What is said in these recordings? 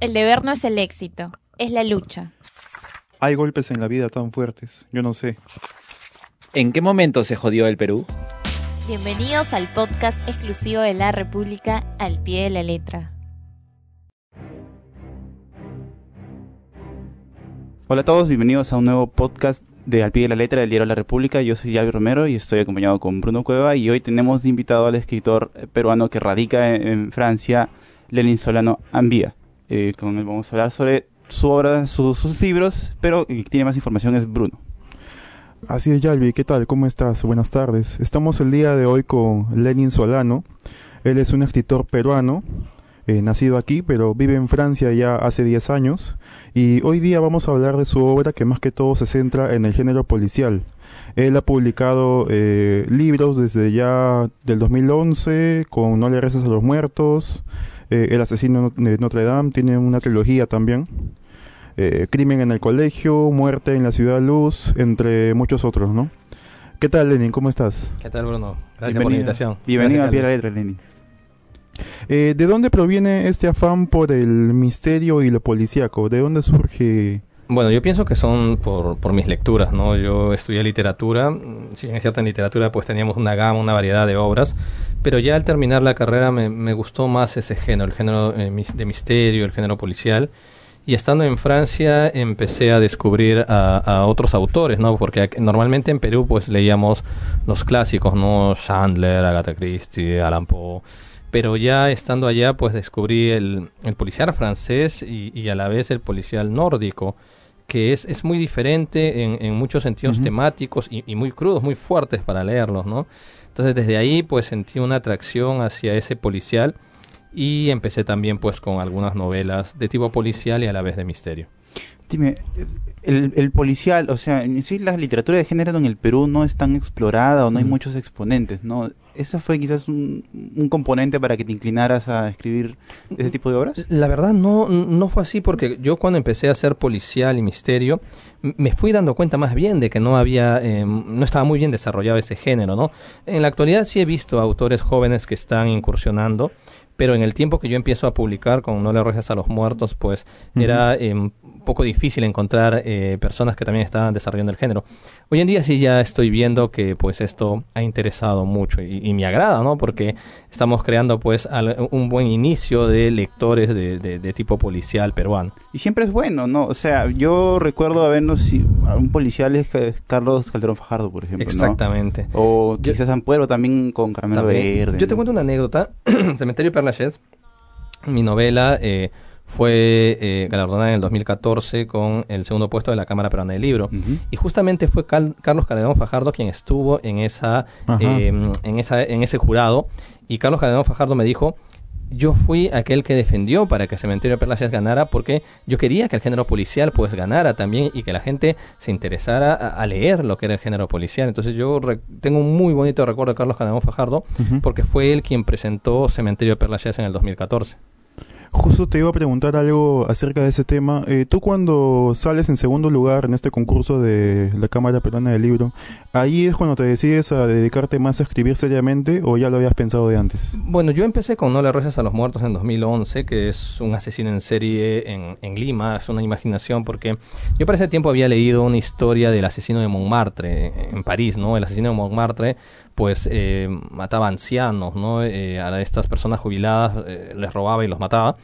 El deber no es el éxito, es la lucha. Hay golpes en la vida tan fuertes, yo no sé. ¿En qué momento se jodió el Perú? Bienvenidos al podcast exclusivo de la República al pie de la letra. Hola a todos, bienvenidos a un nuevo podcast de Al pie de la letra del diario La República. Yo soy Albi Romero y estoy acompañado con Bruno Cueva y hoy tenemos de invitado al escritor peruano que radica en, en Francia, Lenin Solano Ambía. Eh, con él vamos a hablar sobre su obra, su- sus libros, pero el que tiene más información es Bruno. Así es, Yalvi, ¿qué tal? ¿Cómo estás? Buenas tardes. Estamos el día de hoy con Lenin Solano. Él es un escritor peruano, eh, nacido aquí, pero vive en Francia ya hace 10 años. Y hoy día vamos a hablar de su obra que más que todo se centra en el género policial. Él ha publicado eh, libros desde ya del 2011 con No le rezas a los muertos, eh, El asesino de Notre Dame, tiene una trilogía también. Eh, Crimen en el colegio, Muerte en la ciudad luz, entre muchos otros, ¿no? ¿Qué tal, Lenin? ¿Cómo estás? ¿Qué tal, Bruno? Gracias por la invitación. Bienvenido a Gracias, Pie de la Albi. Letra, Lenin. Eh, ¿De dónde proviene este afán por el misterio y lo policíaco? ¿De dónde surge? Bueno, yo pienso que son por, por mis lecturas, ¿no? Yo estudié literatura, si bien es cierto en literatura pues teníamos una gama, una variedad de obras, pero ya al terminar la carrera me, me gustó más ese género, el género eh, de misterio, el género policial, y estando en Francia empecé a descubrir a, otros autores, ¿no? Porque normalmente en Perú pues leíamos los clásicos, ¿no? Chandler, Agatha Christie, Allan Poe, pero ya estando allá pues descubrí el, el policial francés y, y a la vez el policial nórdico que es, es muy diferente en, en muchos sentidos temáticos y, y muy crudos, muy fuertes para leerlos, ¿no? Entonces desde ahí pues sentí una atracción hacia ese policial y empecé también pues con algunas novelas de tipo policial y a la vez de misterio. Dime, el, el policial, o sea, en sí la literatura de género en el Perú no es tan explorada o no hay muchos exponentes, ¿no? ¿Ese fue quizás un, un componente para que te inclinaras a escribir ese tipo de obras? La verdad no, no fue así porque yo cuando empecé a hacer policial y misterio me fui dando cuenta más bien de que no había, eh, no estaba muy bien desarrollado ese género, ¿no? En la actualidad sí he visto autores jóvenes que están incursionando, pero en el tiempo que yo empiezo a publicar con No le rezas a los muertos, pues era eh, poco difícil encontrar eh, personas que también estaban desarrollando el género. Hoy en día sí ya estoy viendo que pues esto ha interesado mucho y, y me agrada, ¿no? Porque estamos creando pues al- un buen inicio de lectores de, de- de tipo policial peruano. Y siempre es bueno, ¿no? O sea, yo recuerdo habernos, a un policial es Carlos Calderón Fajardo, por ejemplo, ¿no? Exactamente. O Yo- quizás Ampuero también con Caramelo También. Verde. Yo te ¿no? cuento una anécdota. Cementerio Perlachés, mi novela eh, fue eh, galardonada en el 2014 con el segundo puesto de la Cámara Peruana del Libro. Y justamente fue Cal- Carlos Calderón Fajardo quien estuvo en esa, eh, en esa en ese jurado. Y Carlos Calderón Fajardo me dijo, yo fui aquel que defendió para que Cementerio Perlaches ganara porque yo quería que el género policial pues ganara también y que la gente se interesara a, a leer lo que era el género policial. Entonces yo re- tengo un muy bonito recuerdo de Carlos Calderón Fajardo porque fue él quien presentó Cementerio Perlaches en el 2014. Justo te iba a preguntar algo acerca de ese tema. Eh, tú cuando sales en segundo lugar en este concurso de la Cámara Peruana del Libro, ¿ahí es cuando te decides a dedicarte más a escribir seriamente o ya lo habías pensado de antes? Bueno, yo empecé con No le rezas a los muertos en 2011, que es un asesino en serie en, Lima, es una imaginación, porque yo para ese tiempo había leído una historia del asesino de Montmartre en París, ¿no? El asesino de Montmartre, pues eh, mataba ancianos, ¿no? Eh, a estas personas jubiladas eh, les robaba y los mataba.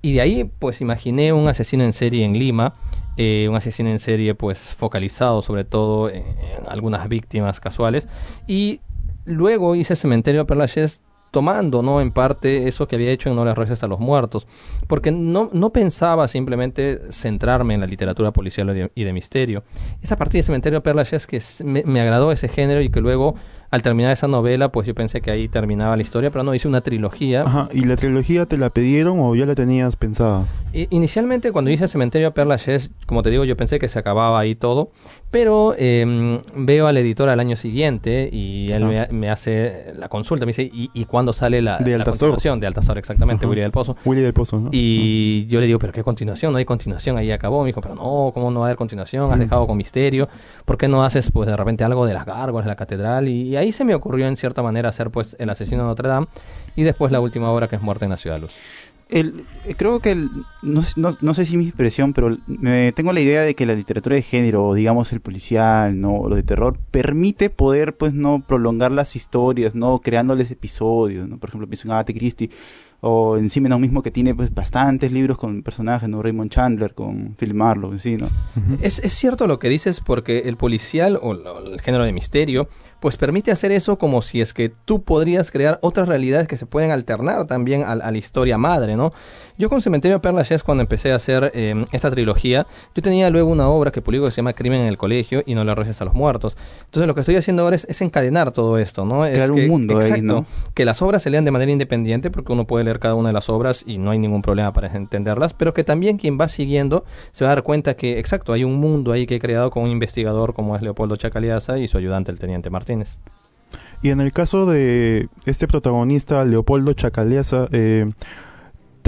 Y de ahí, pues imaginé un asesino en serie en Lima, eh, un asesino en serie, pues focalizado sobre todo en, en algunas víctimas casuales. Y luego hice Cementerio Perlaches tomando, ¿no? En parte eso que había hecho en No le reces a los muertos. Porque no, no pensaba simplemente centrarme en la literatura policial y de, y de misterio. Es a partir de Cementerio Perlaches que me, me agradó ese género y que luego, al terminar esa novela, pues yo pensé que ahí terminaba la historia, pero no, hice una trilogía. Ajá, ¿y la trilogía te la pidieron o ya la tenías pensada? Inicialmente, cuando hice Cementerio Perlaches, como te digo, yo pensé que se acababa ahí todo, pero eh, veo al editor al año siguiente y él me, me hace la consulta, me dice, ¿y, y cuándo sale la, De la continuación? De Altazor, exactamente, Ajá. Willy del Pozo. Willy del Pozo, ¿no? Y yo le digo, ¿pero qué continuación? No hay continuación, ahí acabó. Me dijo, pero no, ¿cómo no va a haber continuación? Has dejado con misterio. ¿Por qué no haces, pues, de repente algo de las gárgolas, de la catedral? Y, y ahí se me ocurrió, en cierta manera, hacer, pues, El asesino de Notre Dame y después la última obra que es Muerte en la Ciudad Luz. El, eh, creo que, el- no, sé- no, no sé si mi expresión, pero me, tengo la idea de que la literatura de género, o digamos el policial, no, o lo de terror, permite poder, pues, no prolongar las historias, no, creándoles episodios, ¿no? Por ejemplo, pienso en Agatha Christie, o en Simenon mismo que tiene, pues, bastantes libros con personajes, ¿no? Raymond Chandler, con Philip Marlowe, en sí, ¿no? Es, es cierto lo que dices porque el policial o lo- el género de misterio pues permite hacer eso como si es que tú podrías crear otras realidades que se pueden alternar también a, a la historia madre, ¿no? Yo con Cementerio de Perla Lachaise, cuando empecé a hacer eh, esta trilogía, yo tenía luego una obra que publico que se llama Crimen en el Colegio y no le arrojes a los muertos. Entonces lo que estoy haciendo ahora es, es encadenar todo esto, ¿no? Es Crear un que- mundo ahí, exacto, ¿no? que las obras se lean de manera independiente porque uno puede leer cada una de las obras y no hay ningún problema para entenderlas, pero que también quien va siguiendo se va a dar cuenta que, exacto, hay un mundo ahí que he creado con un investigador como es Leopoldo Chacaliaza y su ayudante el teniente Martínez. Y en el caso de este protagonista, Leopoldo Chacaliaza, eh,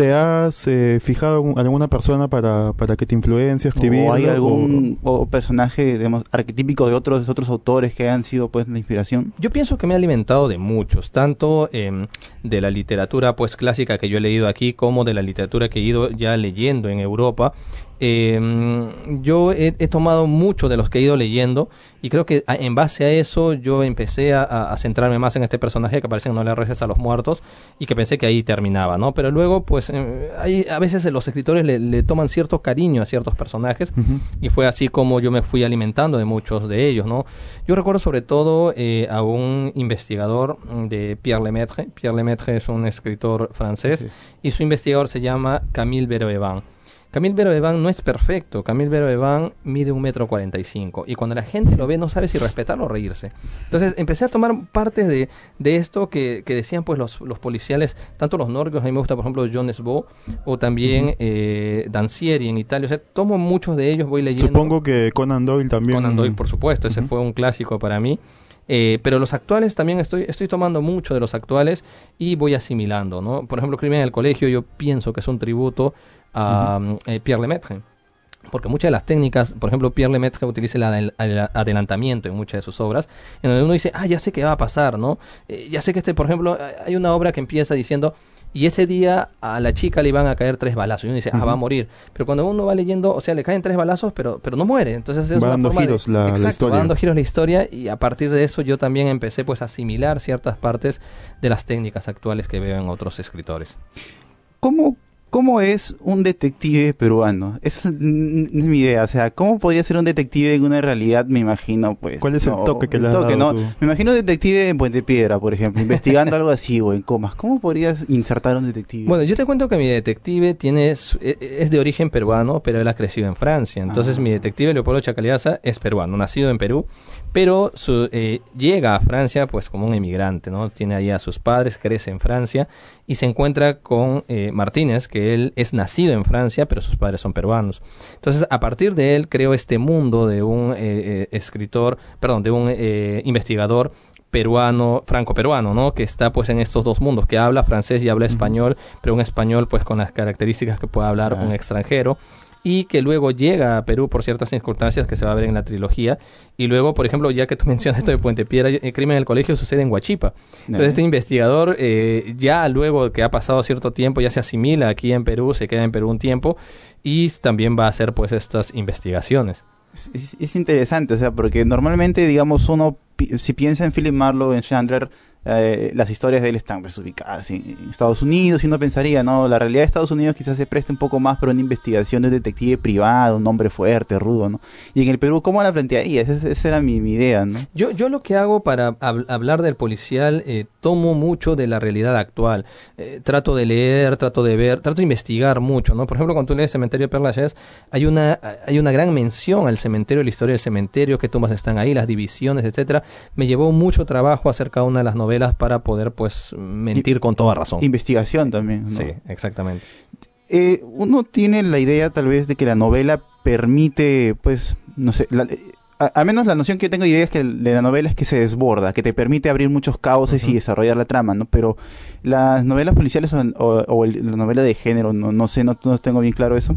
¿te has eh, fijado en alguna persona para, para que te influencie a escribir? ¿O hay algún o personaje, digamos, arquetípico de otros, otros autores que hayan sido, pues, la inspiración? Yo pienso que me he alimentado de muchos, tanto em, de la literatura pues clásica que yo he leído aquí como de la literatura que he ido ya leyendo en Europa. Em, yo he, he tomado mucho de los que he ido leyendo y creo que en base a eso yo empecé a, centrarme más en este personaje que aparece en No le reces a los muertos y que pensé que ahí terminaba, ¿no? Pero luego pues eh, hay, a veces los escritores le, le toman cierto cariño a ciertos personajes Ujú. y fue así como yo me fui alimentando de muchos de ellos, ¿no? Yo recuerdo sobre todo eh, a un investigador de Pierre Lemaitre. Pierre Lemaitre es un escritor francés y su investigador se llama Camille Beroevan. Camille Beroevan no es perfecto. Camille Beroevan mide un metro cuarenta y cinco y cuando la gente lo ve no sabe si respetarlo o reírse. Entonces empecé a tomar partes de, de esto que, que decían pues los, los policiales, tanto los nórdicos, a mí me gusta por ejemplo John Sbo o también eh, Dancieri en Italia. O sea, tomo muchos de ellos, voy leyendo. Supongo que Conan Doyle también. Conan Doyle, por supuesto, ese fue un clásico para mí. Eh, pero los actuales también estoy, estoy tomando mucho de los actuales y voy asimilando, ¿no? Por ejemplo, Crimen en el Colegio yo pienso que es un tributo a eh, Pierre Lemaitre. Porque muchas de las técnicas, por ejemplo, Pierre Lemaitre utiliza el adel- el adelantamiento en muchas de sus obras, en donde uno dice, ah, ya sé qué va a pasar, ¿no? Eh, ya sé que este, por ejemplo, hay una obra que empieza diciendo, y ese día a la chica le iban a caer tres balazos. Y uno dice, ah, va a morir. Pero cuando uno va leyendo, o sea, le caen tres balazos, pero, pero no muere. Entonces es Va una dando forma de- giros la- la Exacto, historia. va dando giros la historia y a partir de eso yo también empecé pues a asimilar ciertas partes de las técnicas actuales que veo en otros escritores. ¿Cómo, ¿Cómo es un detective peruano? Esa es, es mi idea. O sea, ¿cómo podría ser un detective en una realidad? Me imagino, pues. ¿Cuál es el toque que el le has toque, dado ¿no? tú? Me imagino un detective en Puente Piedra, por ejemplo, investigando algo así o en comas. ¿Cómo podrías insertar un detective? Bueno, yo te cuento que mi detective tiene su- e- e- es de origen peruano, pero él ha crecido en Francia. Entonces Ah. mi detective Leopoldo Chacaliaza es peruano, nacido en Perú, pero su- eh, llega a Francia pues como un emigrante, ¿no? Tiene ahí a sus padres, crece en Francia y se encuentra con eh, Martínez, que él es nacido en Francia, pero sus padres son peruanos. Entonces a partir de él creo este mundo de un eh, eh, escritor, perdón, de un eh, investigador peruano, franco-peruano, ¿no? Que está pues en estos dos mundos, que habla francés y habla español, pero un español pues con las características que puede hablar Ah. un extranjero y que luego llega a Perú por ciertas circunstancias que se va a ver en la trilogía y luego, por ejemplo, ya que tú mencionas esto de Puente Piedra, el crimen en el colegio sucede en Huachipa. Entonces este investigador eh, ya luego que ha pasado cierto tiempo ya se asimila aquí en Perú, se queda en Perú un tiempo y también va a hacer pues estas investigaciones. Es, es- es interesante, o sea, porque normalmente, digamos, uno, pi- si piensa en Philip Marlowe, en Chandler, eh, las historias de él están pues, ubicadas en, Estados Unidos y uno pensaría, ¿no? La realidad de Estados Unidos quizás se preste un poco más para una investigación de un detective privado, un hombre fuerte, rudo, ¿no? Y en el Perú, ¿cómo la plantearías? Esa, esa era mi, mi idea, ¿no? Yo, yo lo que hago para hab- hablar del policial, eh, tomo mucho de la realidad actual. Eh, trato de leer, trato de ver, trato de investigar mucho, ¿no? Por ejemplo, cuando tú lees Cementerio de Perlas hay una, hay una gran mención al cementerio, la historia del cementerio, qué tumbas están ahí, las divisiones, etcétera. Me llevó mucho trabajo hacer cada una de las novelas para poder, pues, mentir con toda razón. Investigación también, ¿no? Sí, exactamente. Eh, uno tiene la idea tal vez de que la novela permite, pues, no sé, la- a- menos la noción que yo tengo de idea es que de la novela es que se desborda, que te permite abrir muchos cauces y desarrollar la trama, ¿no? Pero las novelas policiales o, o- o el- la novela de género, no, no sé, no, no tengo bien claro eso,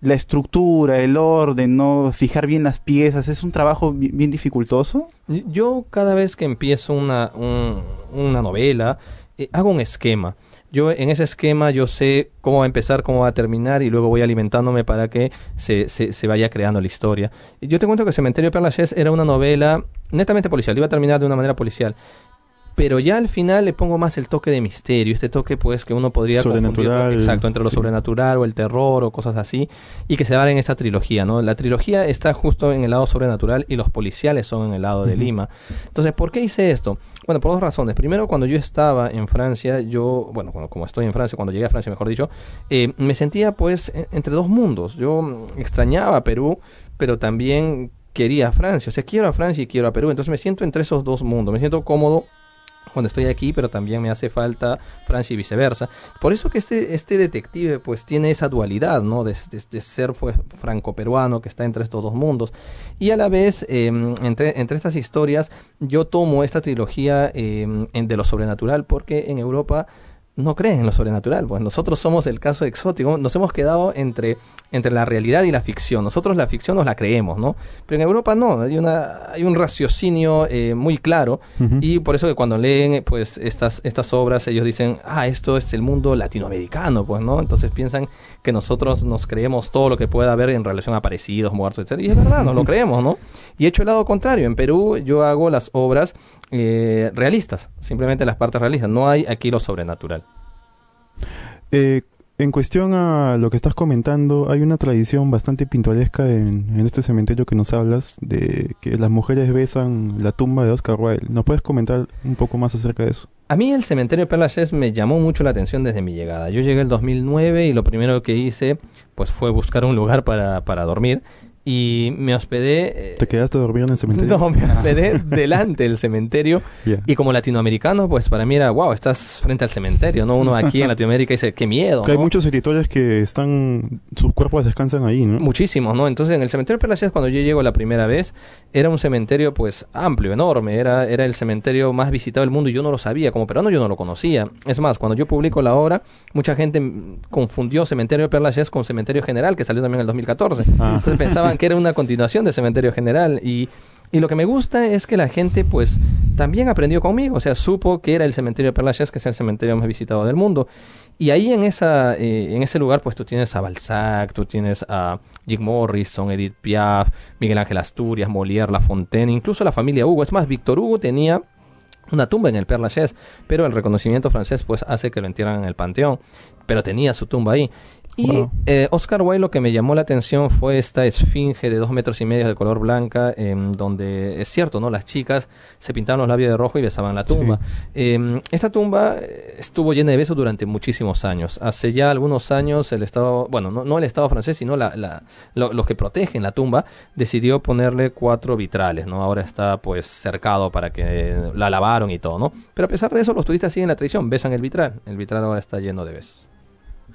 la estructura, el orden, no fijar bien las piezas, es un trabajo bi- bien dificultoso. Yo cada vez que empiezo una, un- una novela, eh, hago un esquema. Yo en ese esquema yo sé cómo va a empezar, cómo va a terminar y luego voy alimentándome para que se, se, se vaya creando la historia. Yo te cuento que Cementerio de era una novela netamente policial, iba a terminar de una manera policial. Pero ya al final le pongo más el toque de misterio, este toque pues que uno podría Sobrenatural, confundir, exacto, entre lo sí. sobrenatural o el terror o cosas así, y que se dan en esta trilogía, ¿no? La trilogía está justo en el lado sobrenatural y los policiales son en el lado de. Lima. Entonces, ¿por qué hice esto? Bueno, por dos razones. Primero, cuando yo estaba en Francia, yo, bueno, cuando- como estoy en Francia, cuando llegué a Francia, mejor dicho, eh, me sentía pues en- entre dos mundos. Yo extrañaba a Perú, pero también quería a Francia. O sea, quiero a Francia y quiero a Perú. Entonces me siento entre esos dos mundos. Me siento cómodo cuando estoy aquí, pero también me hace falta Francia y viceversa. Por eso que este, este detective pues tiene esa dualidad, ¿no? De, ser pues, franco-peruano que está entre estos dos mundos. Y a la vez, eh, entre, entre estas historias, yo tomo esta trilogía en- de lo sobrenatural porque en Europa no creen en lo sobrenatural. Pues nosotros somos el caso exótico. Nos hemos quedado entre, entre la realidad y la ficción. Nosotros la ficción nos la creemos, ¿no? Pero en Europa no. Hay, una, hay un raciocinio eh, muy claro. Y por eso que cuando leen pues estas, estas obras, ellos dicen, ah, esto es el mundo latinoamericano, pues, ¿no? Entonces piensan que nosotros nos creemos todo lo que pueda haber en relación a aparecidos, muertos, etc. Y es verdad, nos lo creemos, ¿no? Y he hecho el lado contrario. En Perú yo hago las obras eh, realistas, simplemente las partes realistas. No hay aquí lo sobrenatural. Eh, en cuestión a lo que estás comentando, hay una tradición bastante pintoresca en, en este cementerio que nos hablas, de que las mujeres besan la tumba de Oscar Wilde. ¿Nos puedes comentar un poco más acerca de eso? A mí el cementerio de Père me llamó mucho la atención desde mi llegada. Yo llegué el 2009 y lo primero que hice pues fue buscar un lugar para, para dormir y me hospedé... eh, ¿Te quedaste a dormir en el cementerio? No, me hospedé delante del cementerio y como latinoamericano, pues para mí era, wow, estás frente al cementerio, ¿no? Uno aquí en Latinoamérica dice, qué miedo, Que hay muchos editores que están, sus cuerpos descansan ahí, ¿no? Muchísimos, ¿no? Entonces, en el cementerio de Lachaise, cuando yo llego la primera vez, era un cementerio, pues, amplio, enorme. Era, era el cementerio más visitado del mundo y yo no lo sabía. Como peruano yo no lo conocía. Es más, cuando yo publico la obra, mucha gente confundió cementerio de Lachaise con cementerio general, que salió también en el 2014. Ah. Entonces que era una continuación de cementerio general. Y, y lo que me gusta es que la gente, pues, también aprendió conmigo. O sea, supo que era el cementerio de Père Lachaise, que es el cementerio más visitado del mundo. Y ahí en, esa, eh, en ese lugar, pues tú tienes a Balzac, tú tienes a Jim Morrison, Edith Piaf, Miguel Ángel Asturias, Molière, La Fontaine, incluso la familia Hugo. Es más, Víctor Hugo tenía una tumba en el Père Lachaise, pero el reconocimiento francés pues hace que lo entierran en el panteón, pero tenía su tumba ahí. Y Wow. eh, Oscar Wilde lo que me llamó la atención fue esta esfinge de dos metros y medio de color blanca, em, donde es cierto, ¿no? Las chicas se pintaban los labios de rojo y besaban la tumba. Em, esta tumba estuvo llena de besos durante muchísimos años. Hace ya algunos años el Estado, bueno, no, no el Estado francés, sino la, la- lo- los que protegen la tumba, decidió ponerle cuatro vitrales, ¿no? Ahora está pues cercado para que la lavaron y todo, ¿no? Pero a pesar de eso, los turistas siguen la tradición, besan el vitral. El vitral ahora está lleno de besos.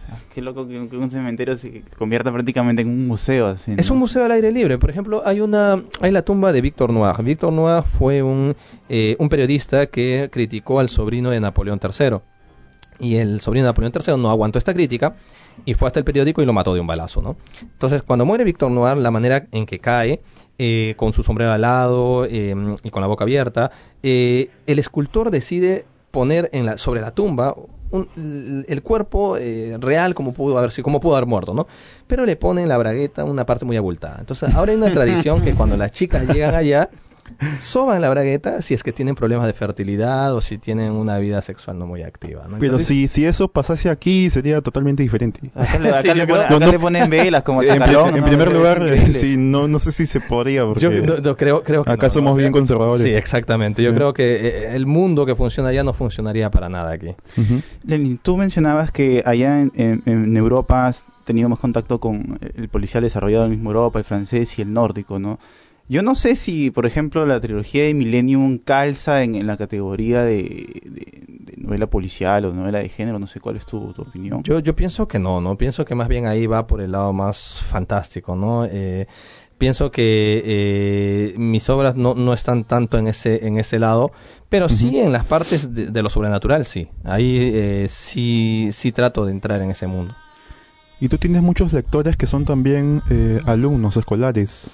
Sea, qué loco que, que un cementerio se convierta prácticamente en un museo. Así, ¿no? Es un museo al aire libre. Por ejemplo, hay una hay la tumba de Víctor Noir. Víctor Noir fue un, eh, un periodista que criticó al sobrino de Napoleón III. Y el sobrino de Napoleón III no aguantó esta crítica y fue hasta el periódico y lo mató de un balazo, ¿no? Entonces, cuando muere Víctor Noir, la manera en que cae, eh, con su sombrero al lado eh, y con la boca abierta, eh, el escultor decide poner en la, sobre la tumba un- el cuerpo eh, real como pudo haber como pudo haber muerto, ¿no? Pero le pone en la bragueta una parte muy abultada. Entonces, ahora hay una tradición que cuando las chicas llegan allá, soban la bragueta si es que tienen problemas de fertilidad o si tienen una vida sexual no muy activa, ¿no? Pero Entonces, si, si eso pasase aquí, sería totalmente diferente. Acá, le, acá Sí, le yo creo- acá No, le ponen velas como en, chacalón. en ¿no? primer lugar, increíble. sí, no, no sé si se podría, porque yo no- no creo, creo que acá no, somos ¿no? O sea, bien conservadores. Sí, exactamente. Yo Sí. creo que eh, el mundo que funciona allá no funcionaría para nada aquí. Ujú. Lenin, tú mencionabas que allá en, en- en Europa has tenido más contacto con el policial desarrollado en mismo Europa, el francés y el nórdico, ¿no? Yo no sé si, por ejemplo, la trilogía de Millennium calza en, en la categoría de, de- de novela policial o novela de género, no sé cuál es tu, tu opinión. Yo, yo pienso que no, ¿no? Pienso que más bien ahí va por el lado más fantástico, ¿no? Eh, pienso que eh, mis obras no, no están tanto en ese, en ese lado, pero sí en las partes de, de lo sobrenatural, sí. Ahí eh, sí, sí trato de entrar en ese mundo. Y tú tienes muchos lectores que son también eh, alumnos escolares.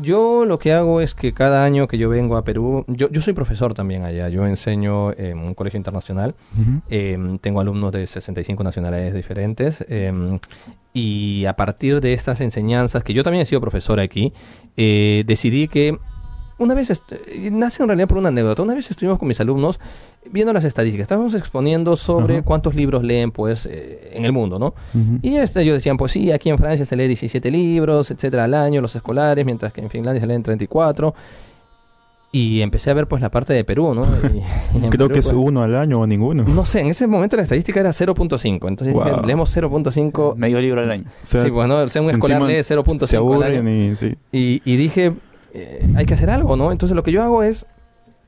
Yo lo que hago es que cada año que yo vengo a Perú, yo, yo soy profesor también allá, yo enseño en un colegio internacional, eh, tengo alumnos de 65 nacionalidades diferentes eh, y a partir de estas enseñanzas, que yo también he sido profesor aquí, eh, decidí que una vez, nace en realidad por una anécdota, una vez estuvimos con mis alumnos viendo las estadísticas, estábamos exponiendo sobre Ajá. cuántos libros leen pues eh, en el mundo, ¿no? Ujú. Y este, ellos decían, pues sí, aquí en Francia se lee 17 libros, etcétera, al año, los escolares, mientras que en Finlandia se leen 34. Y empecé a ver pues la parte de Perú, ¿no? Y- y en Creo Perú, que es pues, uno al año o ninguno. No sé, en ese momento la estadística era 0.5. Entonces dije, Wow. leemos 0.5. Medio libro al año. O sea, sí, bueno, o sea, un escolar lee 0.5 se al aburren año. y sí. Y, y dije, eh, hay que hacer algo, ¿no? Entonces lo que yo hago es,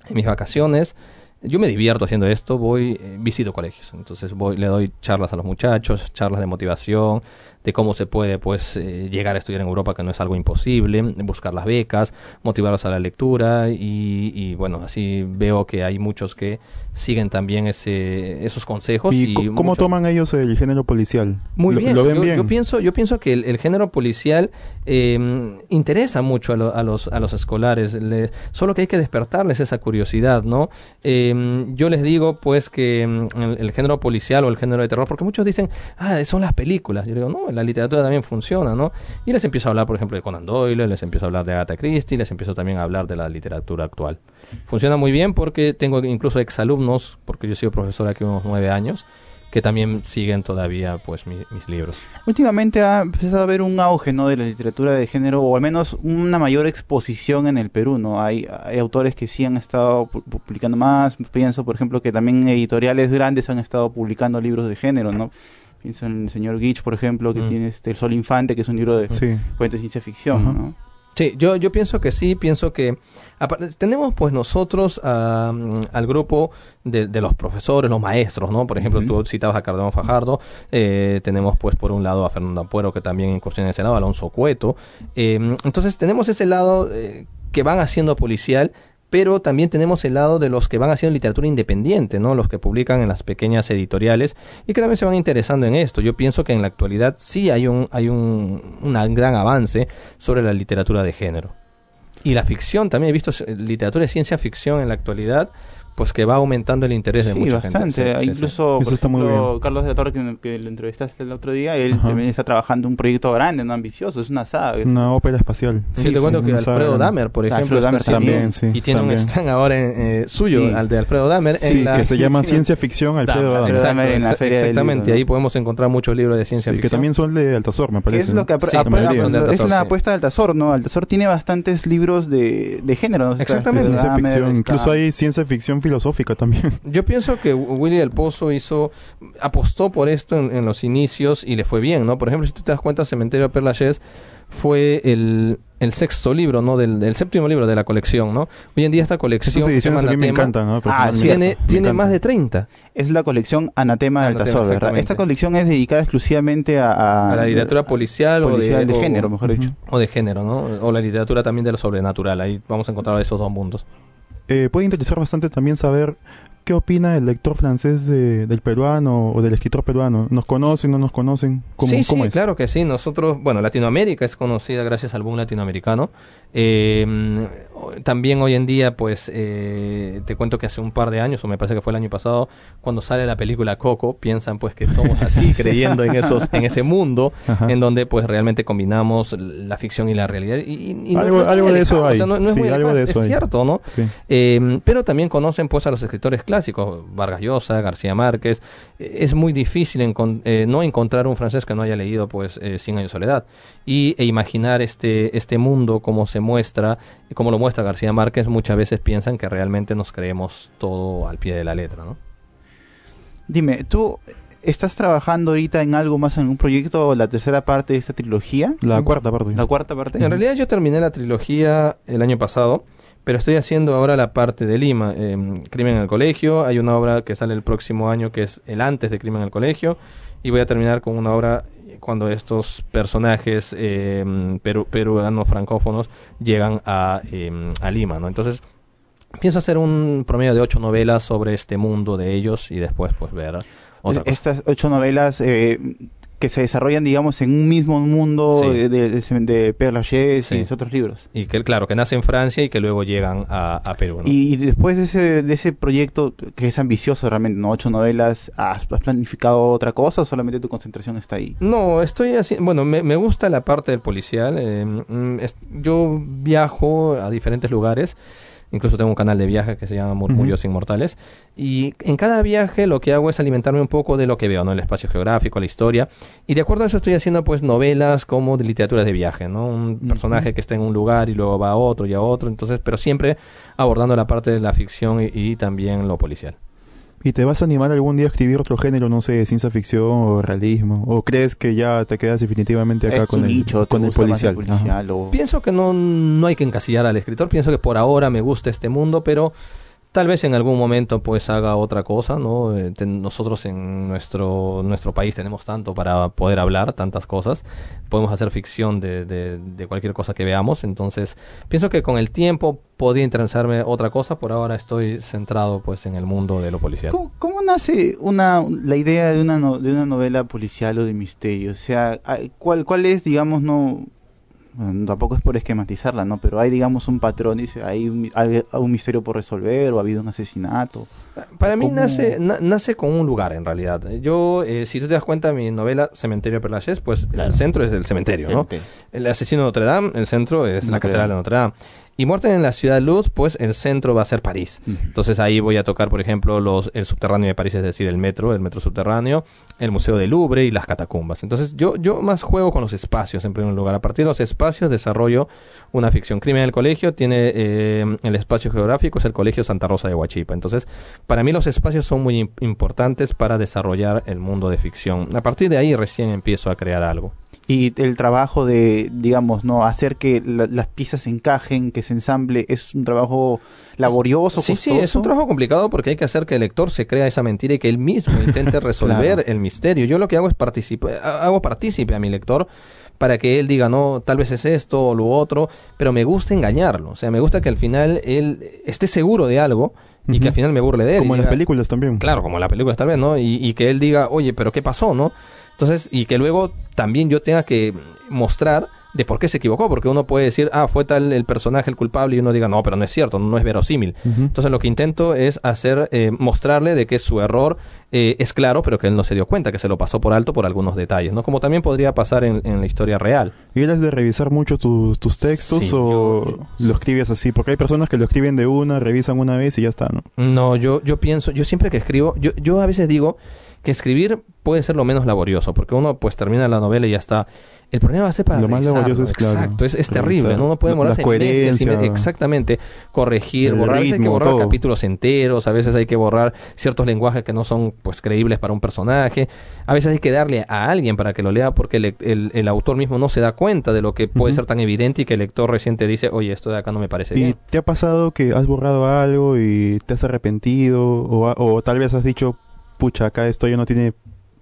en mis vacaciones, yo me divierto haciendo esto, voy, eh, visito colegios. Entonces voy, le doy charlas a los muchachos, charlas de motivación, de cómo se puede, pues, eh, llegar a estudiar en Europa, que no es algo imposible, buscar las becas, motivarlos a la lectura y, y, bueno, así veo que hay muchos que siguen también ese, esos consejos. ¿Y Y, cómo muchos- toman ellos el género policial? muy ¿Lo, bien. lo ven yo, bien? yo pienso, yo pienso que el, el género policial eh, interesa mucho a, lo- a los, a los escolares. Les- solo que hay que despertarles esa curiosidad, ¿no? Eh, yo les digo, pues, que mm, el, el género policial o el género de terror, porque muchos dicen, ah, son las películas. Yo digo, no, la literatura también funciona, ¿no? Y les empiezo a hablar, por ejemplo, de Conan Doyle, les empiezo a hablar de Agatha Christie, les empiezo también a hablar de la literatura actual. Funciona muy bien porque tengo incluso exalumnos, porque yo he sido profesor aquí unos nueve años, que también siguen todavía pues mi- mis libros. Últimamente ha empezado a haber un auge ¿no? de la literatura de género, o al menos una mayor exposición en el Perú. ¿no? Hay, hay autores que sí han estado pu- publicando más. Pienso, por ejemplo, que también editoriales grandes han estado publicando libros de género. ¿no? Pienso en el señor Gitch, por ejemplo, que Mm. tiene este El Sol Infante, que es un libro de Sí. cuentos de ciencia ficción. ¿no? Sí, yo, yo pienso que sí, pienso que tenemos pues nosotros ah, mm, al grupo de, de los profesores, los maestros, ¿no? Por ejemplo, tú citabas a Cardenal Fajardo, eh, tenemos pues por un lado a Fernando Ampuero que también incursiona en ese lado, Alonso Cueto. Eh, entonces tenemos ese lado eh, que van haciendo policial, pero también tenemos el lado de los que van haciendo literatura independiente, ¿no? Los que publican en las pequeñas editoriales y que también se van interesando en esto. Yo pienso que en la actualidad sí hay un hay un, gran avance sobre la literatura de género. Y la ficción, también he visto eh, literatura de ciencia ficción en la actualidad, pues que va aumentando el interés de Sí, mucha bastante. gente. Sí, sí, sí. Incluso, Eso por ejemplo, bien. Carlos de la Torre, que, que lo entrevistaste el otro día, él Ajá. también está trabajando un proyecto grande, no ambicioso, es una saga. es- Una ópera espacial. Sí, Sí, te cuento que Alfredo saga. Dahmer, por Ah, ejemplo, Alfredo Dahmer También, sí. y tiene también. un stand ahora en, eh, suyo, Sí. al de Alfredo Dahmer, en Sí, la... que se llama Sí, Ciencia Ficción Alfredo Dahmer. Dahmer. Alfredo Dahmer en la Feria del exactamente, Libro, ¿no? ahí podemos encontrar muchos libros de ciencia Sí, que ficción. también son de Altazor, me parece. es lo que apre- la de es apuesta de Altazor, ¿no? Altazor tiene bastantes libros de, de género. Exactamente. De ciencia ficción. Incluso hay ciencia ficción filosófica también. Yo pienso que Willy del Pozo hizo, apostó por esto en, en los inicios y le fue bien, ¿no? Por ejemplo, si tú te das cuenta, Cementerio de Perlachés fue el, el sexto libro, ¿no? Del, del séptimo libro de la colección, ¿no? Hoy en día esta colección Esas ediciones a mí me encantan. ¿no? Ah, tiene, tiene más de 30 Es la colección Anatema de Anatema, Altazor, ¿verdad? Esta colección es dedicada exclusivamente a, a- a la literatura policial, policial o de, de o- género, mejor dicho. o de género, ¿no? O la literatura también de lo sobrenatural. Ahí vamos a encontrar esos dos mundos. Eh, puede interesar bastante también saber qué opina el lector francés de- del peruano o del escritor peruano. ¿Nos conocen, no nos conocen? ¿Cómo, sí, cómo sí, es? claro que sí. Nosotros, bueno, Latinoamérica es conocida gracias al boom latinoamericano. Eh, también hoy en día, pues, eh, te cuento que hace un par de años, o me parece que fue el año pasado, cuando sale la película Coco, piensan pues que somos así, creyendo en esos, en ese mundo, Ajá. en donde pues realmente combinamos la ficción y la realidad. Y, y- no- Algo- no es algo de eso hay. o sea, no, no es Sí, algo de es eso hay. cierto, ¿no? Sí. Eh, pero también conocen pues a los escritores clásicos, Vargas Llosa, García Márquez. Eh, Es muy difícil encon- eh, no encontrar un francés que no haya leído pues eh, Cien años de soledad y e imaginar este este mundo como se muestra, como lo muestra García Márquez, muchas veces piensan que realmente nos creemos todo al pie de la letra, ¿no? Dime, ¿tú estás trabajando ahorita en algo más, en un proyecto, la tercera parte de esta trilogía? La cuarta parte. ¿La cuarta parte? En realidad yo terminé la trilogía el año pasado, pero estoy haciendo ahora la parte de Lima, eh, Crimen en el Colegio, hay una obra que sale el próximo año que es el antes de Crimen en el Colegio, y voy a terminar con una obra cuando estos personajes eh, peru- peruanos francófonos llegan a, eh, a Lima, ¿no? Entonces pienso hacer un promedio de ocho novelas sobre este mundo de ellos y después pues ver otra cosa. Estas ocho novelas, eh, que se desarrollan, digamos, en un mismo mundo Sí. de, de, de, de Père Lachaise Sí. y esos otros libros. Y que, claro, que nace en Francia y que luego llegan a, a Perú. ¿no? Y, y después de ese, de ese proyecto, que es ambicioso realmente, ¿no? Ocho novelas, ¿has, planificado otra cosa o solamente tu concentración está ahí? No, estoy haciendo, bueno, me, me gusta la parte del policial. eh, mm, es- yo viajo a diferentes lugares. Incluso tengo un canal de viaje que se llama Murmullos Inmortales. Y en cada viaje lo que hago es alimentarme un poco de lo que veo, ¿no? El espacio geográfico, la historia. Y de acuerdo a eso estoy haciendo pues novelas como de literaturas de viaje, ¿no? Un personaje que está en un lugar y luego va a otro y a otro. Entonces, pero siempre abordando la parte de la ficción y, y también lo policial. ¿Y te vas a animar algún día a escribir otro género, no sé, ciencia ficción o realismo? ¿O crees que ya te quedas definitivamente acá ¿Es con el, con el policial? el policial o- Pienso que no, no hay que encasillar al escritor. Pienso que por ahora me gusta este mundo, pero tal vez en algún momento pues haga otra cosa, ¿no? Eh, nosotros en nuestro, nuestro país tenemos tanto para poder hablar, tantas cosas. Podemos hacer ficción de, de, cualquier cosa que veamos. Entonces, pienso que con el tiempo podría interesarme otra cosa. Por ahora estoy centrado pues en el mundo de lo policial. ¿Cómo, cómo nace una, la idea de una, no- de una novela policial o de misterio? O sea, ¿cuál, cuál es, digamos, no... bueno, tampoco es por esquematizarla, ¿no? Pero hay, digamos, un patrón, dice, hay un, mi- hay un misterio por resolver o ha habido un asesinato. Para mí ¿Cómo? nace, na- nace con un lugar en realidad. Yo, eh, si tú te das cuenta, mi novela Cementerio de Lachaise, pues el centro es el cementerio, ¿no? El asesino de Notre Dame, el centro es la catedral de Notre Dame. Y Muerte en la Ciudad de Luz, pues el centro va a ser París. Entonces ahí voy a tocar, por ejemplo, los, el subterráneo de París, es decir, el metro, el metro subterráneo, el Museo del Louvre y las catacumbas. Entonces yo, yo más juego con los espacios en primer lugar. A partir de los espacios desarrollo una ficción. Crimen del colegio tiene eh, el espacio geográfico, es el Colegio Santa Rosa de Huachipa. Entonces, para mí los espacios son muy im- importantes para desarrollar el mundo de ficción. A partir de ahí recién empiezo a crear algo. Y el trabajo de, digamos, no hacer que la- las piezas encajen, que se ensamble, es un trabajo laborioso, Sí, sí, es un trabajo complicado porque hay que hacer que el lector se crea esa mentira y que él mismo intente resolver Claro. el misterio. Yo lo que hago es participar, hago partícipe a mi lector para que él diga, no, tal vez es esto o lo otro, pero me gusta engañarlo. O sea, me gusta que al final él esté seguro de algo y que al final me burle de él. Como en las películas también. Claro, como en la película tal vez, ¿no? Y, y que él diga, oye, pero ¿qué pasó, no? Entonces, y que luego también yo tenga que mostrar de por qué se equivocó, porque uno puede decir, ah, fue tal el personaje el culpable, y uno diga, no, pero no es cierto, no es verosímil. Entonces lo que intento es hacer, eh, mostrarle de que su error eh, es claro, pero que él no se dio cuenta, que se lo pasó por alto por algunos detalles, ¿no? Como también podría pasar en, en la historia real. ¿Y eres de revisar mucho tus, tus textos Sí, o yo- lo escribes así? Porque hay personas que lo escriben de una, revisan una vez y ya está, ¿no? No, yo, yo pienso, yo siempre que escribo, yo, yo a veces digo que escribir puede ser lo menos laborioso, porque uno pues termina la novela y ya está. El problema va a ser para Lo más laborioso es, claro, Exacto, es, es terrible, ¿no? Uno puede demorarse meses y exactamente, corregir, borrar, hay que borrar todo. capítulos enteros, a veces hay que borrar ciertos lenguajes que no son pues creíbles para un personaje, a veces hay que darle a alguien para que lo lea porque el, el- el autor mismo no se da cuenta de lo que puede ser tan evidente y que el lector recién te dice, oye, esto de acá no me parece ¿Y bien. te ha pasado que has borrado algo y te has arrepentido? O tal vez has dicho, pucha, acá esto ya no tiene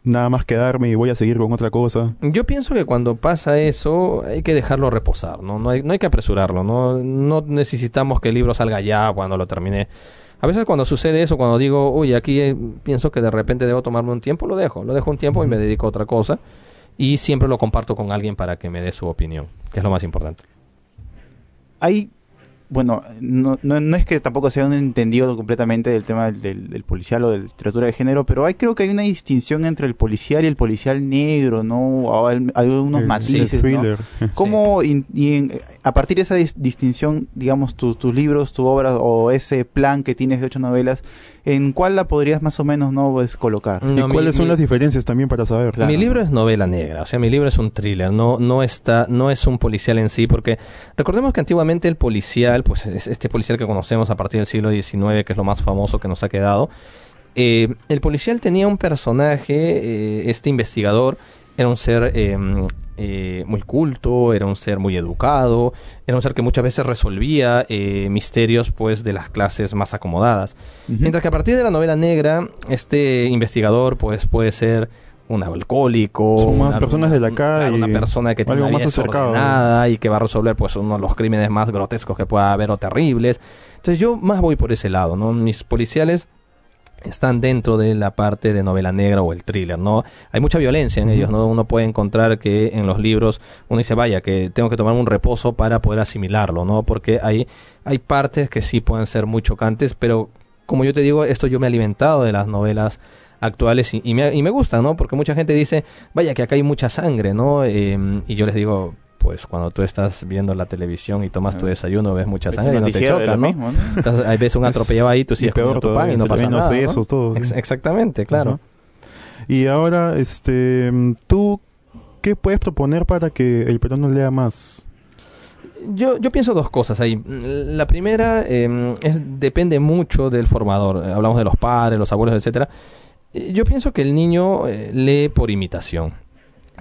nada más que darme y voy a seguir con otra cosa. Yo pienso que cuando pasa eso hay que dejarlo reposar, ¿no? No hay, no hay que apresurarlo, ¿no? No necesitamos que el libro salga ya cuando lo termine. A veces cuando sucede eso, cuando digo, uy, aquí eh, pienso que de repente debo tomarme un tiempo, lo dejo. Lo dejo un tiempo y me dedico a otra cosa. Y siempre lo comparto con alguien para que me dé su opinión, que es lo más importante. Hay, bueno, no, no, no es que tampoco sea un entendido completamente del tema del, del- del policial o de la literatura de género, pero hay creo que hay una distinción entre el policial y el policial negro, ¿no? Hay, hay unos El- matices, el ¿no? ¿Cómo, in- y en- a partir de esa dis- distinción, digamos, tus tus libros, tu obra o ese plan que tienes de ocho novelas, ¿en cuál la podrías más o menos no pues, colocar? ¿Y mi- cuáles son mi- las diferencias también para saber? Claro. Mi libro es novela negra, o sea, mi libro es un thriller, no, no está, no es un policial en sí, porque recordemos que antiguamente el policial, pues es este policial que conocemos a partir del siglo XIX, que es lo más famoso que nos ha quedado, eh, el policial tenía un personaje, eh, este investigador, era un ser eh, muy culto, era un ser muy educado, era un ser que muchas veces resolvía misterios pues de las clases más acomodadas. Mientras que a partir de la novela negra, este investigador pues puede ser un alcohólico, Son más una- personas de la calle, una persona que tiene algo más acercado. y que va a resolver pues uno de los crímenes más grotescos que pueda haber o terribles. Entonces yo más voy por ese lado, ¿no? Mis policiales están dentro de la parte de novela negra o el thriller, ¿no? Hay mucha violencia en ellos, ¿no? Uno puede encontrar que en los libros uno dice, vaya, que tengo que tomar un reposo para poder asimilarlo, ¿no? Porque hay, hay partes que sí pueden ser muy chocantes, pero como yo te digo, esto yo me he alimentado de las novelas actuales y, y me, y me gusta, ¿no? Porque mucha gente dice, vaya, que acá hay mucha sangre, ¿no? Em, y yo les digo, pues cuando tú estás viendo la televisión y tomas tu desayuno, ves mucha sangre y no te de choca, ¿no? mismo, ¿no? Entonces, ahí ves un atropellado ahí, tú sigues peor comiendo tu pan y no pasa ven los nada, ¿no? todo. Ex- exactamente, claro. Y ahora, este, ¿tú qué puedes proponer para que el peruano lea más? Yo, yo pienso dos cosas ahí. La primera eh, es depende mucho del formador. Eh, Hablamos de los padres, los abuelos, etcétera. Eh, Yo pienso que el niño eh, lee por imitación.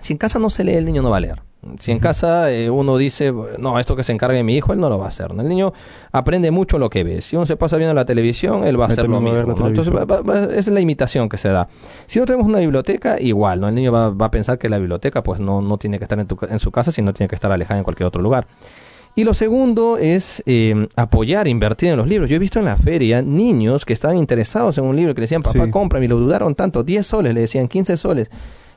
Si en casa no se lee, el niño no va a leer. Si en casa eh, uno dice, no, esto que se encargue mi hijo, él no lo va a hacer. ¿no? El niño aprende mucho lo que ve. Si uno se pasa viendo la televisión, él va a hacer lo mismo. Entonces, va- va- va- esa es la imitación que se da. Si no tenemos una biblioteca, igual, ¿no? El niño va, va a pensar que la biblioteca pues no, no tiene que estar en, tu en su casa, sino tiene que estar alejada en cualquier otro lugar. Y lo segundo es eh, apoyar, invertir en los libros. Yo he visto en la feria niños que estaban interesados en un libro que le decían, papá, Sí. cómprame, y lo dudaron tanto, 10 soles, le decían 15 soles.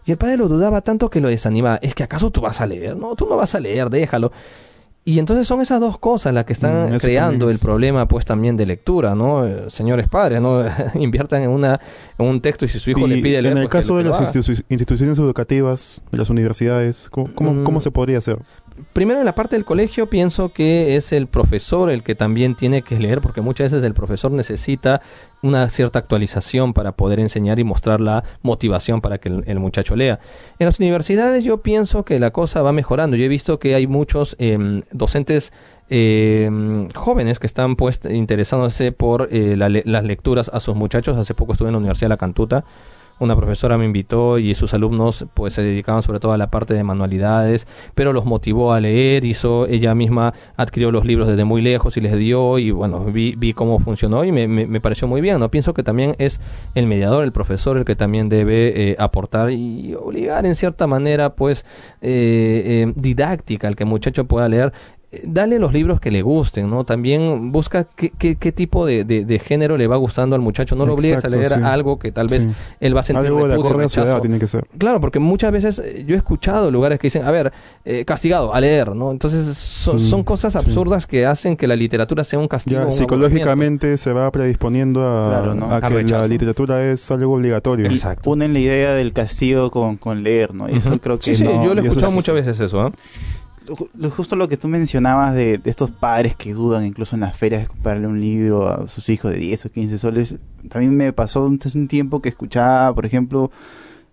Y el padre lo dudaba tanto que lo desanimaba. ¿Es que acaso tú vas a leer? No, tú no vas a leer, déjalo. Y entonces son esas dos cosas las que están Mm, creando el problema, pues también de lectura, ¿no? Señores padres, ¿no? Inviertan en, una, en un texto y si su hijo Y le pide leer, en el caso de las institu- instituciones educativas, de las universidades, ¿cómo, cómo, Mm. cómo se podría hacer? Primero en la parte del colegio pienso que es el profesor el que también tiene que leer porque muchas veces el profesor necesita una cierta actualización para poder enseñar y mostrar la motivación para que el, muchacho lea. En las universidades yo pienso que la cosa va mejorando. Yo he visto que hay muchos em, docentes em, jóvenes que están pues interesándose por eh, la las lecturas a sus muchachos. Hace poco estuve en la Universidad de La Cantuta una profesora me invitó y sus alumnos pues se dedicaban sobre todo a la parte de manualidades, pero los motivó a leer, hizo ella misma adquirió los libros desde muy lejos y les dio y bueno, vi, vi cómo funcionó y me, me, pareció muy bien, ¿no? Pienso que también es el mediador, el profesor el que también debe eh, aportar y obligar en cierta manera pues eh, eh, didáctica al que el muchacho pueda leer dale los libros que le gusten, ¿no? También busca qué, qué, qué tipo de, de, de género le va gustando al muchacho. No lo obligues a leer sí. algo que tal vez Sí. él va a sentir Algo de acorde a su rechazo. edad tiene que ser. Claro, porque muchas veces eh, yo he escuchado lugares que dicen, a ver, eh, castigado, a leer, ¿no? Entonces son, Sí, son cosas sí. absurdas que hacen que la literatura sea un castigo. Ya un psicológicamente se va predisponiendo a, Claro, ¿no? a Al que rechazo. la literatura es algo obligatorio. Y Exacto. unen la idea del castigo con, con leer, ¿no? Y Eso creo que Sí, sí, no- yo lo he escuchado es- muchas veces eso, ¿eh? Justo lo que tú mencionabas de, de estos padres que dudan incluso en las ferias de comprarle un libro a sus hijos de 10 o 15 soles. También me pasó hace un tiempo que escuchaba, por ejemplo,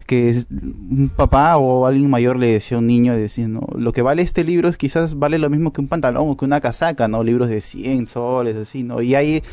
que un papá o alguien mayor le decía a un niño, decía, no, lo que vale este libro es quizás vale lo mismo que un pantalón o que una casaca, ¿no? Libros de 100 soles, así, ¿no? Y hay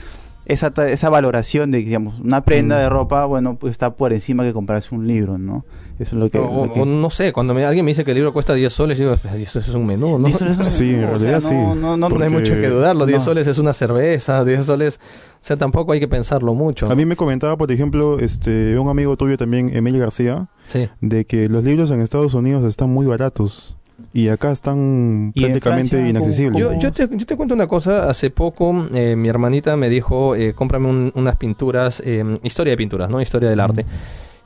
esa, esa valoración de, digamos, una prenda Mm. de ropa, bueno, pues está por encima que comprarse un libro, ¿no? Eso es lo que... O, lo que- o no sé, cuando me- alguien me dice que el libro cuesta 10 soles, yo digo, eso es un menú, ¿no? Sí, en o sea, realidad sí. no, no, no, No hay porque- mucho que dudar, los 10 no. soles es una cerveza, 10 soles, o sea, tampoco hay que pensarlo mucho. A mí me comentaba, por ejemplo, este un amigo tuyo también, Emilio García, Sí. de que los libros en Estados Unidos están muy baratos y acá están Y en prácticamente Francia, inaccesibles. Yo, ¿Cómo? yo, te, yo te cuento una cosa. Hace poco eh, mi hermanita me dijo, eh, cómprame un- unas pinturas, eh, historia de pinturas, ¿no? Historia del arte.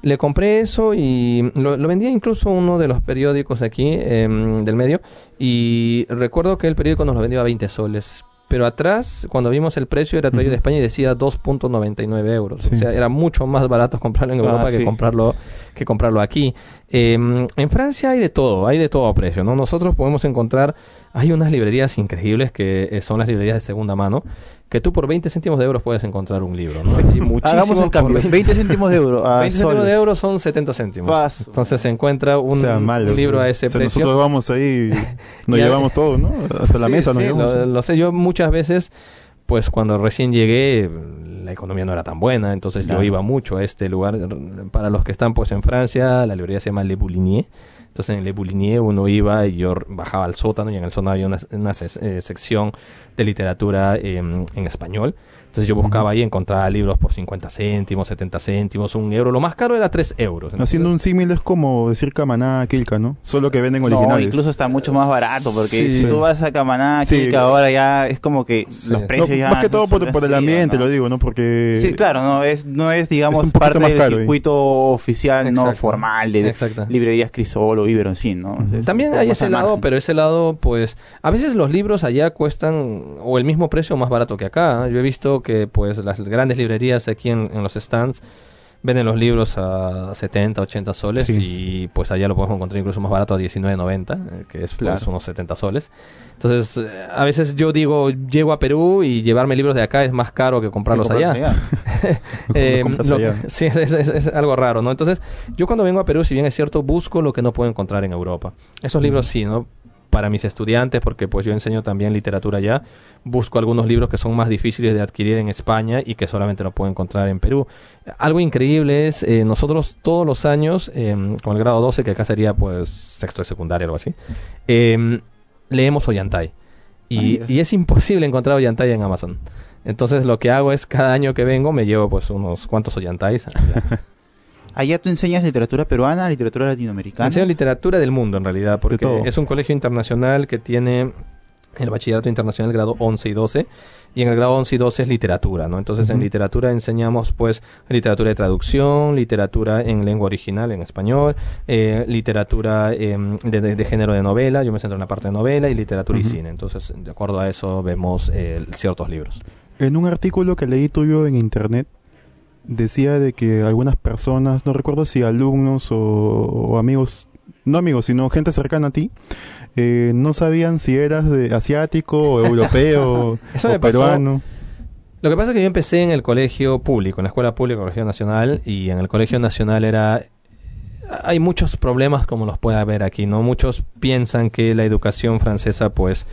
Le compré eso y lo, lo vendía incluso uno de los periódicos aquí eh, del medio. Y recuerdo que el periódico nos lo vendió a 20 soles. Pero atrás, cuando vimos el precio, era traído de. España y decía 2.99 euros. Sí. O sea, era mucho más barato comprarlo en Ah, Europa que sí. comprarlo que comprarlo aquí. Eh, en Francia hay de todo, hay de todo a precio, ¿no? Nosotros podemos encontrar, hay unas librerías increíbles que eh, son las librerías de segunda mano, que tú por 20 céntimos de euros puedes encontrar un libro, ¿no? Y Hagamos el cambio. 20 20 céntimos de euro. a 20 céntimos de euros son 70 céntimos. Pas- Entonces se encuentra un, o sea, mal, un libro a ese o sea, precio. Nosotros vamos ahí, nos llevamos todo, ¿no? Hasta la Sí, mesa nos sí, llevamos. lo, lo sé, yo muchas veces, pues cuando recién llegué, la economía no era tan buena, entonces Claro. yo iba mucho a este lugar. Para los que están pues en Francia, la librería se llama Le Boulinier. Entonces en Le Boulinier uno iba y yo bajaba al sótano y en el sótano había una, una eh, sección de literatura eh, en español. Entonces yo buscaba ahí, encontraba libros por 50 céntimos, 70 céntimos, un euro. Lo más caro era 3 euros. Entonces, Haciendo un símil es como decir Camaná, Kilka, ¿no? Solo que venden No, originales. incluso está mucho más barato, porque Sí. si tú vas a Camaná, Sí. Kilka, ahora ya es como que Sí. los No, precios No, ya... más que todo por, el ambiente, ¿no? lo digo, ¿no? Porque... Sí, claro, no es, no es digamos, poquito parte más del caro ahí. circuito oficial, no Exacto. formal de Exacto. librerías Crisol o Iberoncin, ¿no? Es También hay ese lado, margen. pero ese lado, pues, a veces los libros allá cuestan o el mismo precio o más barato que acá. ¿eh? Yo he visto que, pues, las grandes librerías aquí en, en los stands venden los libros a 70, 80 soles Sí. y pues allá lo podemos encontrar incluso más barato a 19.90, eh, que es pues Claro. unos 70 soles. Entonces, a veces yo digo, llego a Perú y llevarme libros de acá es más caro que comprarlos allá. Eh, compras lo- allá. sí, es, es- es- es algo raro, ¿no? Entonces, yo cuando vengo a Perú, si bien es cierto, busco lo que no puedo encontrar en Europa. Esos libros sí, ¿no? Para mis estudiantes, porque pues yo enseño también literatura allá, busco algunos libros que son más difíciles de adquirir en España y que solamente no puedo encontrar en Perú. Algo increíble es, eh, nosotros todos los años, eh, con el grado 12, que acá sería pues sexto de secundaria, algo así, eh, leemos Ollantay. Y, y es imposible encontrar Ollantay en Amazon. Entonces lo que hago es cada año que vengo me llevo pues unos cuantos Ollantays. Allá tú enseñas literatura peruana, literatura latinoamericana. Enseño literatura del mundo en realidad, porque todo. es un colegio internacional que tiene el bachillerato internacional grado 11 y 12 y en el grado 11 y 12 es literatura, ¿no? Entonces en literatura enseñamos pues literatura de traducción, literatura en lengua original en español, eh, literatura em, de, de- de género de novela, yo me centro en la parte de novela y literatura y cine. Entonces de acuerdo a eso vemos eh, ciertos libros. En un artículo que leí tuyo en internet, decía de que algunas personas, no recuerdo si alumnos o, o amigos, no amigos, sino gente cercana a ti, eh, no sabían si eras de asiático o europeo Eso o me pasó. peruano. Lo que pasa es que yo empecé en el colegio público, en la escuela pública, Colegio Nacional, y en el Colegio Nacional era... Hay muchos problemas como los puede haber aquí, ¿no? Muchos piensan que la educación francesa, pues,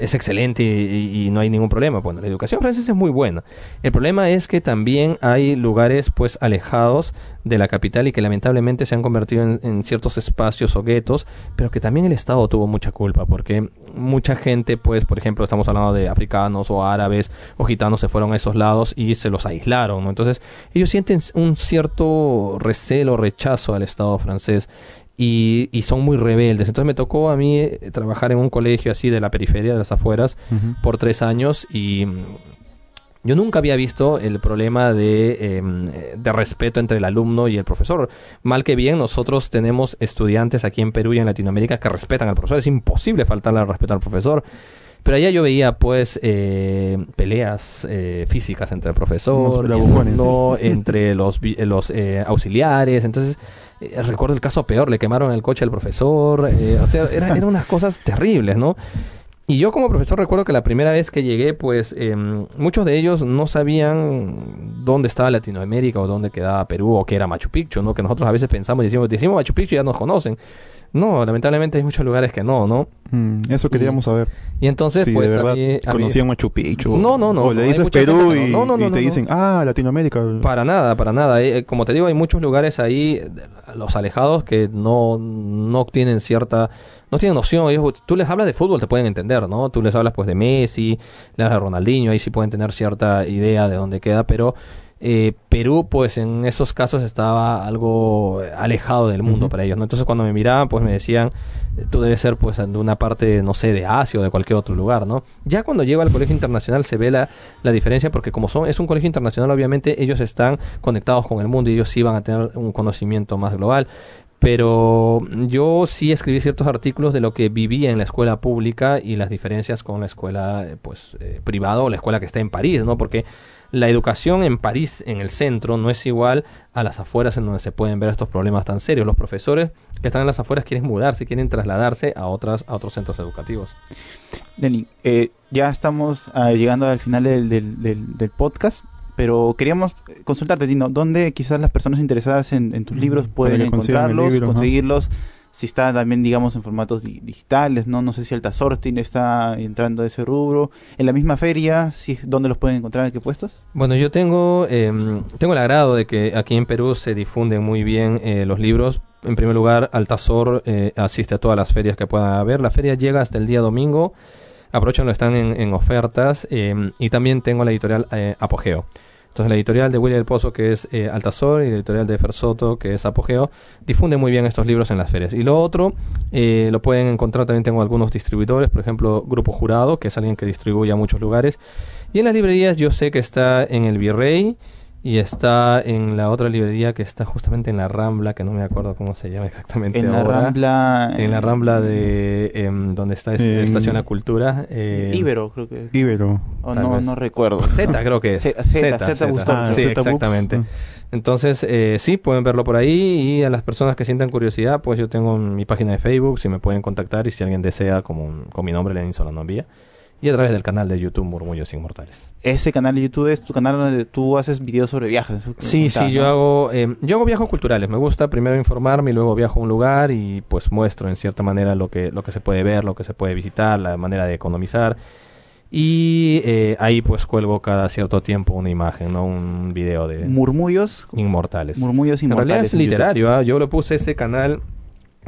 es excelente y, no hay ningún problema. Bueno, la educación francesa es muy buena. El problema es que también hay lugares, pues, alejados de la capital y que lamentablemente se han convertido en, en ciertos espacios o guetos, pero que también el Estado tuvo mucha culpa, porque mucha gente, pues, por ejemplo, estamos hablando de africanos o árabes o gitanos, se fueron a esos lados y se los aislaron, ¿no? Entonces, ellos sienten un cierto recelo, rechazo al Estado francés y, y son muy rebeldes. Entonces me tocó a mí eh, trabajar en un colegio así de la periferia, de las afueras, por tres años y mm, yo nunca había visto el problema de, em, eh, de respeto entre el alumno y el profesor. Mal que bien, nosotros tenemos estudiantes aquí en Perú y en Latinoamérica que respetan al profesor. Es imposible faltarle al respeto al profesor. Pero allá yo veía, pues, eh, peleas eh, físicas entre el profesor, el alumno, entre los, los eh, auxiliares. Entonces, eh, recuerdo el caso peor, le quemaron el coche al profesor. eh, o sea, era- eran unas cosas terribles, ¿no? Y yo como profesor recuerdo que la primera vez que llegué, pues em, muchos de ellos no sabían dónde estaba Latinoamérica o dónde quedaba Perú o qué era Machu Picchu, ¿no? Que nosotros a veces pensamos y decimos, decimos Machu Picchu y ya nos conocen. No, lamentablemente hay muchos lugares que no, ¿no? Mm, eso queríamos saber. Y entonces, si pues de a verdad mí- a mí- conocían Machu Picchu. No, no, no, O le dices Perú y, no. No, no, y no, te dicen, ah, Latinoamérica. Para nada, para nada. Eh, como te digo, hay muchos lugares ahí, los alejados, que no, no tienen cierta, no tienen noción. Ellos, tú les hablas de fútbol, te pueden entender, ¿no? Tú les hablas pues de Messi, le hablas de Ronaldinho, ahí sí pueden tener cierta idea de dónde queda, pero eh, Perú, pues en esos casos estaba algo alejado del mundo para ellos, ¿no? Entonces cuando me miraban, pues me decían, tú debes ser pues de una parte, no sé, de Asia o de cualquier otro lugar, ¿no? Ya cuando llego al colegio internacional se ve la, la diferencia porque como son, es un colegio internacional, obviamente ellos están conectados con el mundo y ellos sí van a tener un conocimiento más global. Pero yo sí escribí ciertos artículos de lo que vivía en la escuela pública y las diferencias con la escuela eh, pues eh, privada o la escuela que está en París, ¿no? Porque la educación en París, en el centro, no es igual a las afueras en donde se pueden ver estos problemas tan serios. Los profesores que están en las afueras quieren mudarse, quieren trasladarse a otras a otros centros educativos. Lenin, eh, ya estamos ah, llegando al final del, del, del- del podcast, pero queríamos consultarte, Tino, ¿dónde quizás las personas interesadas en, en tus libros pueden encontrarlos, libro, ajá. conseguirlos? Si está también, digamos, en formatos di- digitales, ¿no? No sé si Altasortin está entrando a ese rubro. En la misma feria, si, ¿dónde los pueden encontrar? ¿En qué puestos? Bueno, yo tengo, eh, tengo el agrado de que aquí en Perú se difunden muy bien eh, los libros. En primer lugar, Altazor eh, asiste a todas las ferias que puedan haber. La feria llega hasta el día domingo Aprovechenlo, están en, en ofertas. eh, y también tengo la editorial eh, Apogeo. Entonces la editorial de Willy del Pozo, que es eh, Altazor, y la editorial de Fersoto, que es Apogeo, difunde muy bien estos libros en las ferias. Y lo otro, eh, lo pueden encontrar, también tengo algunos distribuidores, por ejemplo, Grupo Jurado, que es alguien que distribuye a muchos lugares. Y en las librerías yo sé que está en el Virrey y está en la otra librería que está justamente en la Rambla, que no me acuerdo cómo se llama exactamente En la ahora. Rambla... En la Rambla de em, donde está es- En- Estación La Cultura. eh, Ibero, creo que... Ibero. o tal no, vez. no recuerdo. Z creo que es. Z, Z. Ah, Sí, exactamente. Entonces, eh, sí, pueden verlo por ahí y a las personas que sientan curiosidad, pues yo tengo mi página de Facebook, si me pueden contactar y si alguien desea, como con mi nombre, Lenin Solano Envía. Y a través del canal de YouTube Murmullos Inmortales. Ese canal de YouTube es tu canal donde tú haces videos sobre viajes. Sí, sí, yo ¿no? hago, eh, yo hago viajes culturales. Me gusta primero informarme y luego viajo a un lugar y pues muestro en cierta manera lo que, lo que se puede ver, lo que se puede visitar, la manera de economizar. Y eh, ahí pues cuelgo cada cierto tiempo una imagen, ¿no? Un video de Murmullos. inmortales. Murmullos en inmortales. realidad es en literario, ¿ah? yo le puse ese canal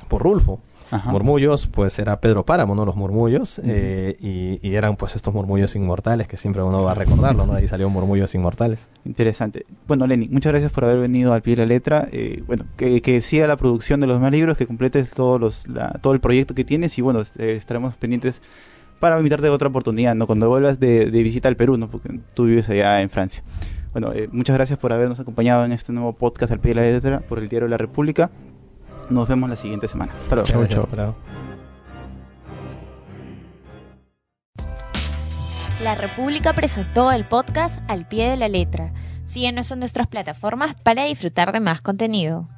por Rulfo. Ajá. Murmullos, pues era Pedro Páramo, ¿no? Los murmullos. eh, y, y eran pues estos murmullos inmortales que siempre uno va a recordarlo, ¿no? De ahí salió Murmullos Inmortales. Interesante. Bueno, Lenny, muchas gracias por haber venido al pie de la letra. Eh, bueno, que, que siga la producción de los más libros, que completes todos los, la- todo el proyecto que tienes y bueno, eh, estaremos pendientes para invitarte a otra oportunidad, ¿no? Cuando vuelvas de, de visita al Perú, ¿no? Porque tú vives allá en Francia. Bueno, eh, muchas gracias por habernos acompañado en este nuevo podcast al pie de la letra por el Diario de la República. Nos vemos la siguiente semana. Hasta luego. Chao, Gracias, chao. hasta luego. La República presentó el podcast Al pie de la letra. Síguenos en nuestras plataformas para disfrutar de más contenido.